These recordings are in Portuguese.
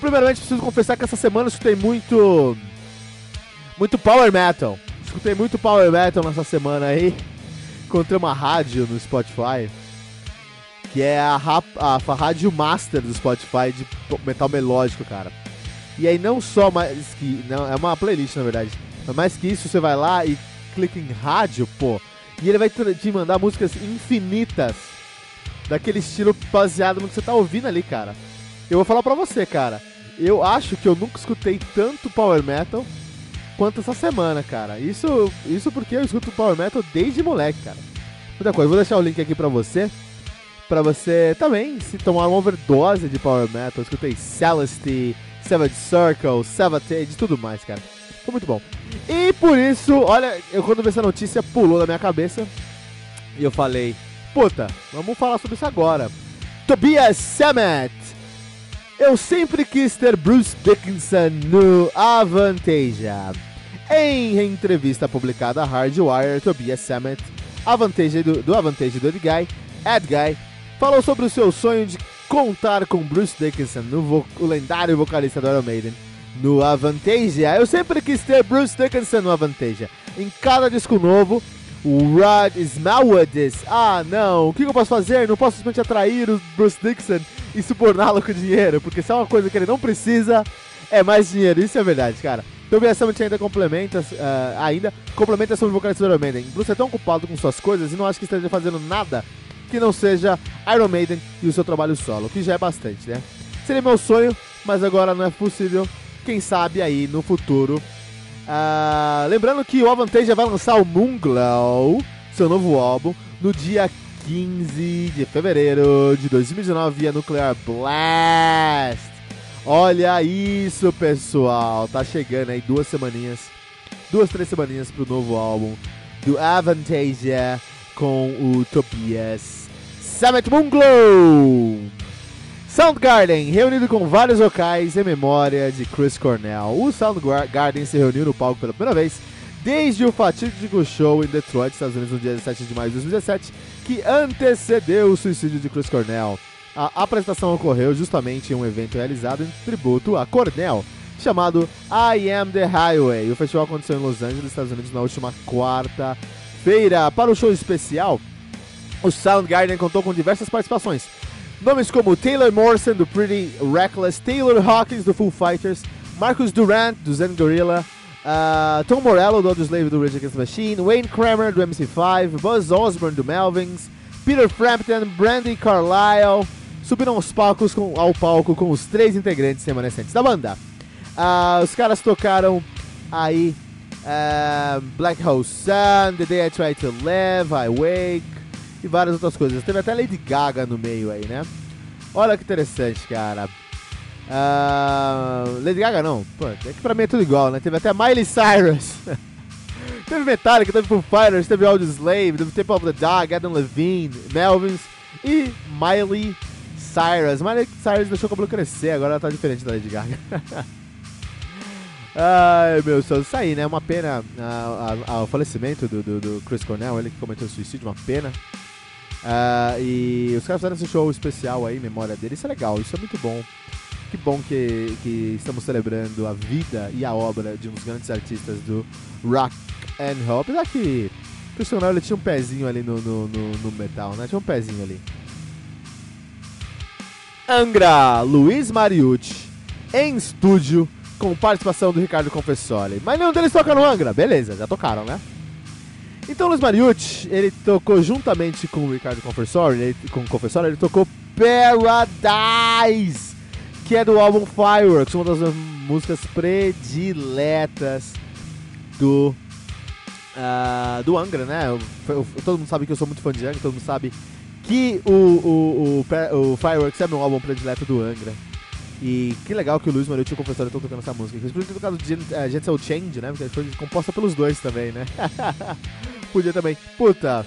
Primeiramente, preciso confessar que essa semana eu escutei muito. Muito power metal. Escutei muito power metal nessa semana aí. Encontrei uma rádio no Spotify. Que é a, a, a rádio master do Spotify de metal melódico, cara. E aí, não só mais que. Não, é uma playlist na verdade. Mas mais que isso, você vai lá e clica em rádio, pô. E ele vai te mandar músicas infinitas. Daquele estilo baseado no que você tá ouvindo ali, cara. Eu vou falar pra você, cara. Eu acho que eu nunca escutei tanto power metal quanto essa semana, cara. Isso, isso porque eu escuto power metal desde moleque, cara. Muita coisa. Vou deixar o link aqui pra você. Pra você também se tomar uma overdose de power metal. Eu escutei Celeste, Savage Circle, Savatage e tudo mais, cara. Foi muito bom. E por isso, olha, eu quando vi essa notícia pulou na minha cabeça. E eu falei, puta, vamos falar sobre isso agora. Tobias Sammet eu sempre quis ter Bruce Dickinson no Avantasia. Em entrevista publicada a Hardwire, Tobias Sammet, Avantage do, do Avantage do Ed Guy, falou sobre o seu sonho de contar com Bruce Dickinson, no o lendário vocalista do Iron Maiden, no Avantasia. Eu sempre quis ter Bruce Dickinson no Avantasia. Em cada disco novo, o Rod Smallwood Ah, não, o que eu posso fazer? Não posso simplesmente atrair o Bruce Dixon e suborná-lo com dinheiro, porque se é uma coisa que ele não precisa, é mais dinheiro. Isso é verdade, cara. Então o Summit ainda complementa, uh, ainda complementa sobre o vocalista do Iron Maiden. Bruce é tão ocupado com suas coisas e não acho que esteja fazendo nada que não seja Iron Maiden e o seu trabalho solo, que já é bastante, né? Seria meu sonho, mas agora não é possível. Quem sabe aí no futuro Uh, lembrando que o Avantage vai lançar o Moonglow, seu novo álbum, no dia 15 de fevereiro de 2019 via Nuclear Blast. Olha isso, pessoal. Tá chegando aí duas semaninhas, duas, três semaninhas pro novo álbum do Avantasia com o Tobias Summit Moonglow. Soundgarden, reunido com vários vocais em memória de Chris Cornell. O Soundgarden se reuniu no palco pela primeira vez desde o fatídico show em Detroit, Estados Unidos, no dia 17 de maio de 2017, que antecedeu o suicídio de Chris Cornell. A apresentação ocorreu justamente em um evento realizado em tributo a Cornell, chamado I Am the Highway. O festival aconteceu em Los Angeles, Estados Unidos, na última quarta-feira. Para o show especial, o Soundgarden contou com diversas participações Nomes como Taylor Morrison, do Pretty Reckless, Taylor Hawkins, do Foo Fighters, Marcus Durant, do Zen Gorilla, uh, Tom Morello, do Audioslave, do Rage Against the Machine, Wayne Kramer, do MC5, Buzz Osborne, do Melvins, Peter Frampton, Brandy Carlisle, subiram aos palcos com, ao palco com os três integrantes remanescentes da banda. Uh, os caras tocaram aí uh, Black Hole Sun, The Day I Try to Live, I Wake, e várias outras coisas. Teve até Lady Gaga no meio aí, né? Olha que interessante, cara. Uh, Lady Gaga não, pô, é que pra mim é tudo igual, né? Teve até Miley Cyrus. teve Metallica, teve Foo Fighters, teve Slave, teve Temple of the Dog, Adam Levine, Melvins e Miley Cyrus. Miley Cyrus deixou o cabelo crescer, agora ela tá diferente da Lady Gaga. Ai, meu Deus, isso aí, né? Uma pena o falecimento do, do, do, Chris Cornell, ele que cometeu suicídio, uma pena. Uh, e os caras fizeram esse show especial aí, em memória dele, isso é legal, isso é muito bom. Que bom que, que estamos celebrando a vida e a obra de um dos grandes artistas do rock and roll. Apesar que o Chris Cornell ele tinha um pezinho ali no, no, no, no metal, né? Tinha um pezinho ali. Angra, Luiz Mariucci, em estúdio com participação do Ricardo Confessori. Mas nenhum deles toca no Angra. Beleza, já tocaram, né? Então Luiz Mariucci, ele tocou juntamente com o Ricardo Confessori, ele, com o Confessori, ele tocou Paradise, que é do álbum Fireworks, uma das músicas prediletas do uh, do Angra, né? Eu, eu, todo mundo sabe que eu sou muito fã de Angra, todo mundo sabe que o, o, o, o Fireworks é meu álbum predileto do Angra. E que legal que o Luiz Mariucci e o Confessor estão tocando essa música. Eles podiam ter tocado Gentle Change, né? Porque foi composta pelos dois também, né? Podia também. Puta.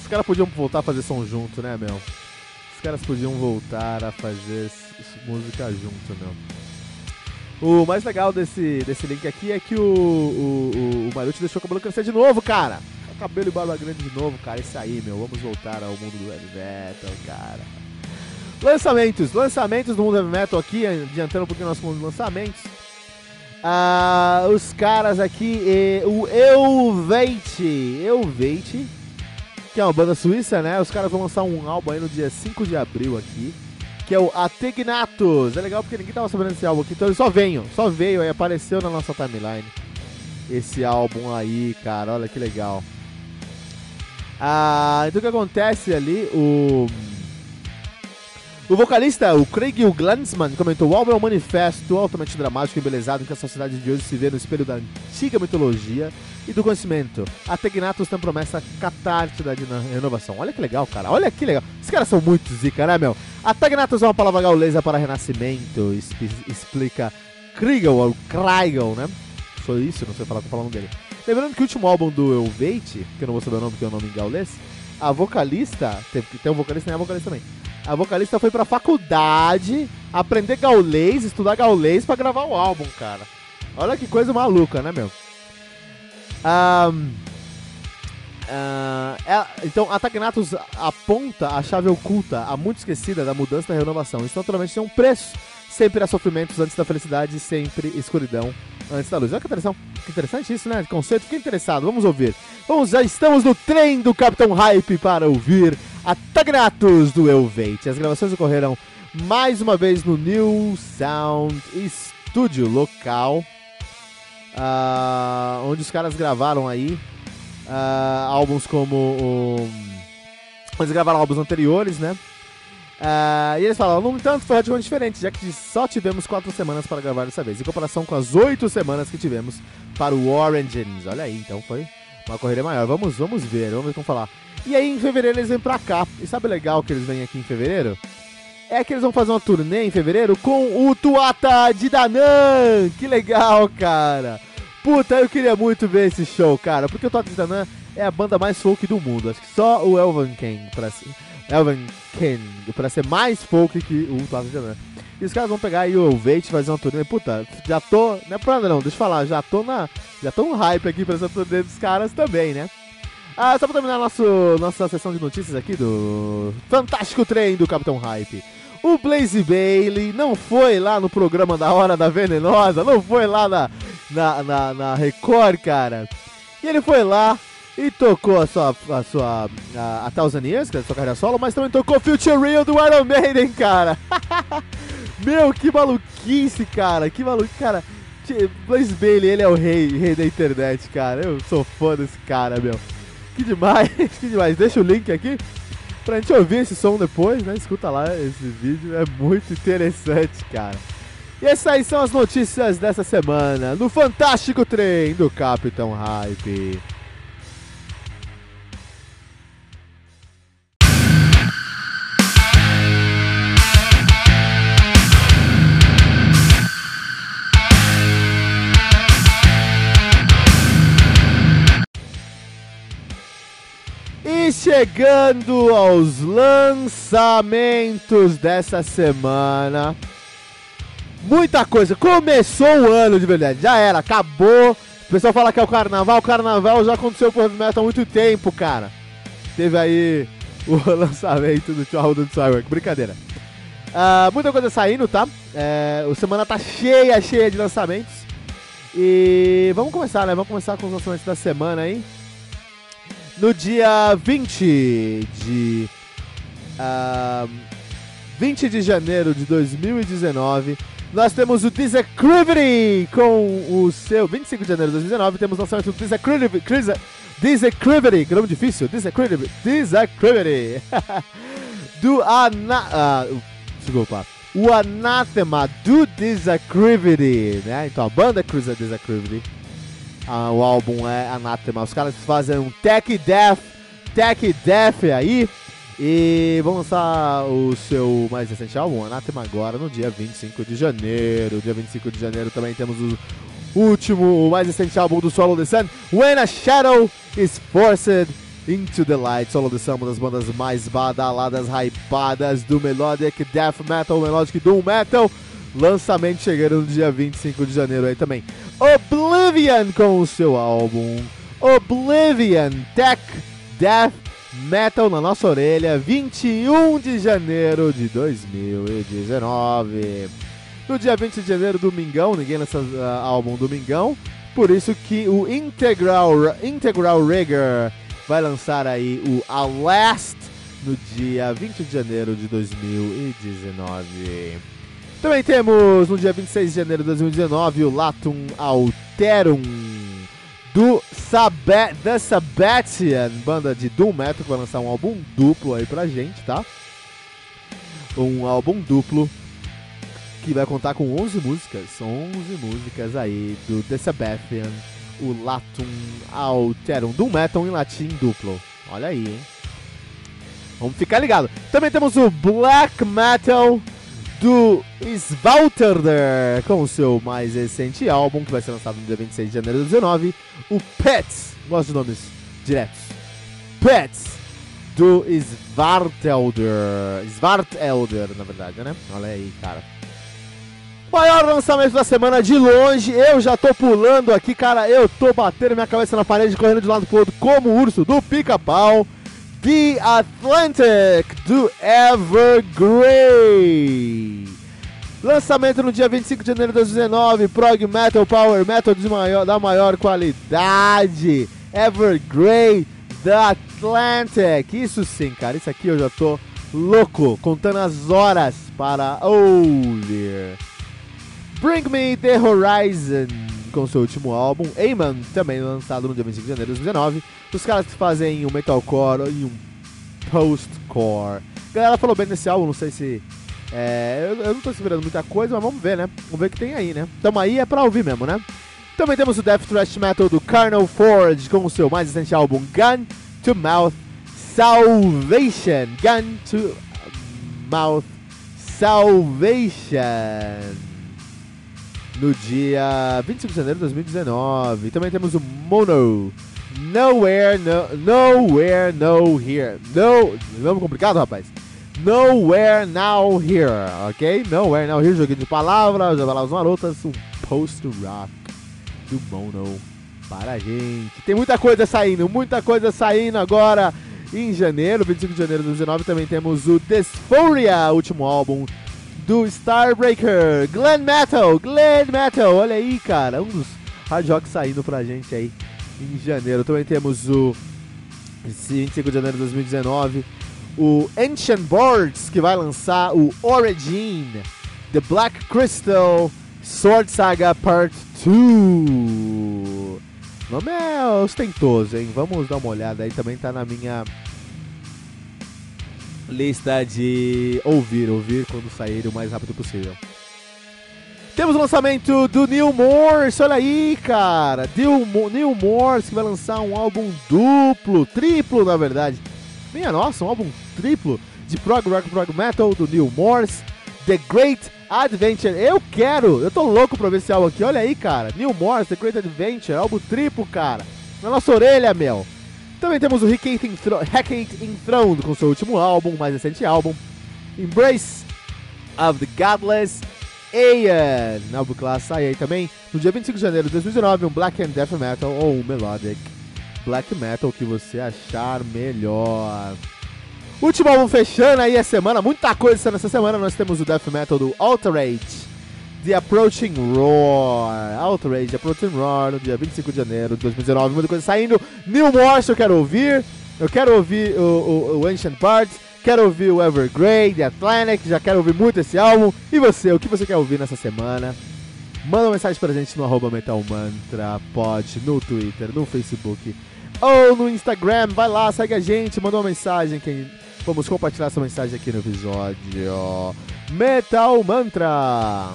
Os caras podiam voltar a fazer som junto, né, meu? Caras podiam voltar a fazer música junto, meu. O mais legal desse, desse link aqui é que o, o, o, o Mariucci deixou o cabelo crescer de novo, cara. Cabelo e barba grande de novo, cara. Isso aí, meu. Vamos voltar ao mundo do heavy metal, cara. Lançamentos, lançamentos do mundo heavy metal aqui, adiantando um pouquinho nosso mundo de lançamentos. Ah, os caras aqui, eh, o Elvate, Elvate, que é uma banda suíça, né? Os caras vão lançar um álbum aí no dia 5 de abril aqui, que é o Ategnatus. É legal porque ninguém tava sabendo desse álbum aqui, então ele só veio, só veio aí, apareceu na nossa timeline. Esse álbum aí, cara, olha que legal. Ah, então o que acontece ali, o o vocalista, o Craig Glansman, comentou: o álbum é um manifesto altamente dramático e embelezado em que a sociedade de hoje se vê no espelho da antiga mitologia e do conhecimento. A Tegnatus tem promessa catártica da renovação. Olha que legal, cara. Olha que legal. Esses caras são muito zica, né, meu? A Tegnatus é uma palavra gaulesa para renascimento, explica Kriegel, ou Kriegel, né? Foi isso, não sei falar com o nome dele. Lembrando que o último álbum do Elvate, que eu não vou saber o nome, porque é o nome em gaulês, a vocalista, tem, tem um vocalista e a vocalista também a vocalista foi pra faculdade aprender gaulês, estudar gaulês para gravar o álbum, cara. Olha que coisa maluca, né, meu? Um, uh, é, então, a Tagnatus aponta a chave oculta, a muito esquecida da mudança da renovação. Isso naturalmente tem um preço. Sempre há sofrimentos antes da felicidade, sempre escuridão antes da luz. Olha que interessante, que interessante isso, né? Conceito. Fiquei interessado, vamos ouvir. Vamos, já estamos no trem do Capitão Hype para ouvir a Tagnatus do Elvate. As gravações ocorreram mais uma vez no New Sound Studio local, uh, onde os caras gravaram aí uh, álbuns como. Um, eles gravaram álbuns anteriores, né? Uh, e eles falaram, no entanto, foi radicalmente diferente, já que só tivemos quatro semanas para gravar dessa vez, em comparação com as oito semanas que tivemos para o Origins. Olha aí, então foi uma correria maior. Vamos, vamos ver, vamos ver como falar. E aí em fevereiro eles vêm pra cá. E sabe o legal que eles vêm aqui em fevereiro? É que eles vão fazer uma turnê em fevereiro com o Tuata de Danan. Que legal, cara. Puta, eu queria muito ver esse show, cara. Porque o Tuata de Danan é a banda mais folk do mundo. Acho que só o Elvan King pra ser, Elvan King pra ser mais folk que o Tuata de Danan. E os caras vão pegar aí o Elvate fazer uma turnê. Puta, já tô. Não é pra nada não, deixa eu falar. Já tô na. Já tô no hype aqui pra essa turnê dos caras também, né? Ah, só pra terminar nosso, nossa sessão de notícias aqui do Fantástico Trem do Capitão Hype. O Blaze Bailey não foi lá no programa da Hora da Venenosa, não foi lá na, na, na, na Record, cara. E ele foi lá e tocou a sua, a sua a, a Thousand Years, que é a sua carreira solo, mas também tocou Future Real do Iron Maiden, cara. Meu, que maluquice, cara, que maluquice, cara. Blaze Bailey, ele é o rei, rei da internet, cara. Eu sou fã desse cara, meu. Que demais, que demais. Deixa o link aqui pra gente ouvir esse som depois, né? Escuta lá esse vídeo, é muito interessante, cara. E essas aí são as notícias dessa semana no Fantástico Trem do Capitão Hype. Chegando aos lançamentos dessa semana. Muita coisa. Começou o ano de verdade. Já era, acabou. O pessoal fala que é o carnaval. O carnaval já aconteceu o Heavy Metal há muito tempo, cara. Teve aí o lançamento do Tchau do Cyborg. Brincadeira. Uh, muita coisa saindo, tá? É, a semana tá cheia, cheia de lançamentos. E vamos começar, né? Vamos começar com os lançamentos da semana aí. No dia 20 de. Uh, 20 de janeiro de 2019, nós temos o Disacrivity com o seu. 25 de janeiro de 2019, temos lançamento do Disacrivity. Disacrivity, que nome difícil. Disacrivity. Disacrivity. do Ana. Uh, desculpa. O Anathema do Disacrivity, né? Então a banda cruza Disacrivity. Uh, o álbum é Anathema. Os caras fazem um tech death, tech death aí. E vão lançar o seu mais recente álbum, Anathema, agora no dia 25 de janeiro. Dia 25 de janeiro também temos o último, o mais recente álbum do Solo the Sun, When a Shadow is Forced Into the Light. Solo the Sun, uma das bandas mais badaladas, hypadas do Melodic Death Metal, Melodic Doom Metal. Lançamento chegando no dia 25 de janeiro aí também. Oblivion com o seu álbum Oblivion Tech Death Metal na nossa orelha, 21 de janeiro de 2019. No dia 20 de janeiro, domingão, ninguém lança uh, álbum domingão, por isso que o Integral, Integral Rigger vai lançar aí o A Last no dia 20 de janeiro de 2019. Também temos no dia 26 de janeiro de 2019 o Latum Alterum do Sabbat, The Sabbatian, banda de Doom Metal, que vai lançar um álbum duplo aí pra gente, tá? Um álbum duplo que vai contar com 11 músicas, 11 músicas aí do The Sabbatian, o Latum Alterum, Doom Metal em latim duplo. Olha aí, hein? Vamos ficar ligado. Também temos o Black Metal do Svalterder com o seu mais recente álbum, que vai ser lançado no dia 26 de janeiro de 2019, o Pets, gosto de nomes diretos, Pets, do Svartelder, Svartelder, na verdade, né? Olha aí, cara. Maior lançamento da semana de longe, eu já tô pulando aqui, cara, eu tô batendo minha cabeça na parede, correndo de lado pro outro como urso do pica-pau. The Atlantic do Evergrey. Lançamento no dia 25 de janeiro de 2019, prog metal, power metal maior, da maior qualidade. Evergrey The Atlantic. Isso sim, cara, isso aqui eu já tô louco, contando as horas para ouvir. Bring Me The Horizon com seu último álbum, Amen, também lançado no dia 25 de janeiro de 2019. Os caras que fazem um metalcore e um postcore. A galera falou bem desse álbum, não sei se. É, eu, eu, não tô esperando muita coisa, mas vamos ver, né? Vamos ver o que tem aí, né? Tamo aí é pra ouvir mesmo, né? Também temos o Death Thrash Metal do Carnal Forge com o seu mais recente álbum Gun to Mouth Salvation. Gun to Mouth Salvation no dia 25 de janeiro de 2019. Também temos o Mono. Nowhere, no, Nowhere, No Here. No, nome complicado, rapaz. Nowhere, Now Here, ok? Nowhere, Now Here, joguinho de palavras, palavras marotas, um post-rock do Mono para a gente. Tem muita coisa saindo, muita coisa saindo agora em janeiro, 25 de janeiro de 2019. Também temos o Dysphoria, último álbum do Starbreaker, Glen Metal, Glen Metal, olha aí, cara, um dos hard rock saindo pra gente aí em janeiro. Também temos o 25 de janeiro de 2019, o Ancient Boards, que vai lançar o Origin, The Black Crystal, Sword Saga Part 2. O nome é ostentoso, hein? Vamos dar uma olhada aí, também tá na minha lista de ouvir, ouvir quando sair o mais rápido possível. Temos o lançamento do Neil Morse, olha aí, cara. Neil, Morse que vai lançar um álbum duplo, triplo na verdade. Minha nossa, um álbum triplo de prog rock, prog metal do Neil Morse, The Great Adventure. Eu quero, eu tô louco pra ver esse álbum aqui. Olha aí, cara. Neil Morse, The Great Adventure, álbum triplo, cara. Na nossa orelha, meu. Também temos o Hecate Enthroned com seu último álbum, mais recente álbum, Embrace of the Godless, Ayan. Álbum sai aí também no dia 25 de janeiro de 2019, um Black and Death Metal ou um Melodic Black Metal que você achar melhor. Último álbum fechando aí a semana, muita coisa nessa semana. Nós temos o Death Metal do Alterate, The Approaching Roar. Outrage, Approaching Roar, no dia 25 de janeiro de 2019. Muita coisa saindo. New Morse eu quero ouvir. Eu quero ouvir o, o, o Ancient Parts. Quero ouvir o Evergrey, The Atlantic. Já quero ouvir muito esse álbum. E você, o que você quer ouvir nessa semana? Manda uma mensagem pra gente no arroba Metal Mantra, pode, no Twitter, no Facebook ou no Instagram. Vai lá, segue a gente, manda uma mensagem. Vamos compartilhar essa mensagem aqui no episódio. Metal Mantra.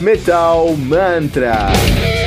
Metal Mantra.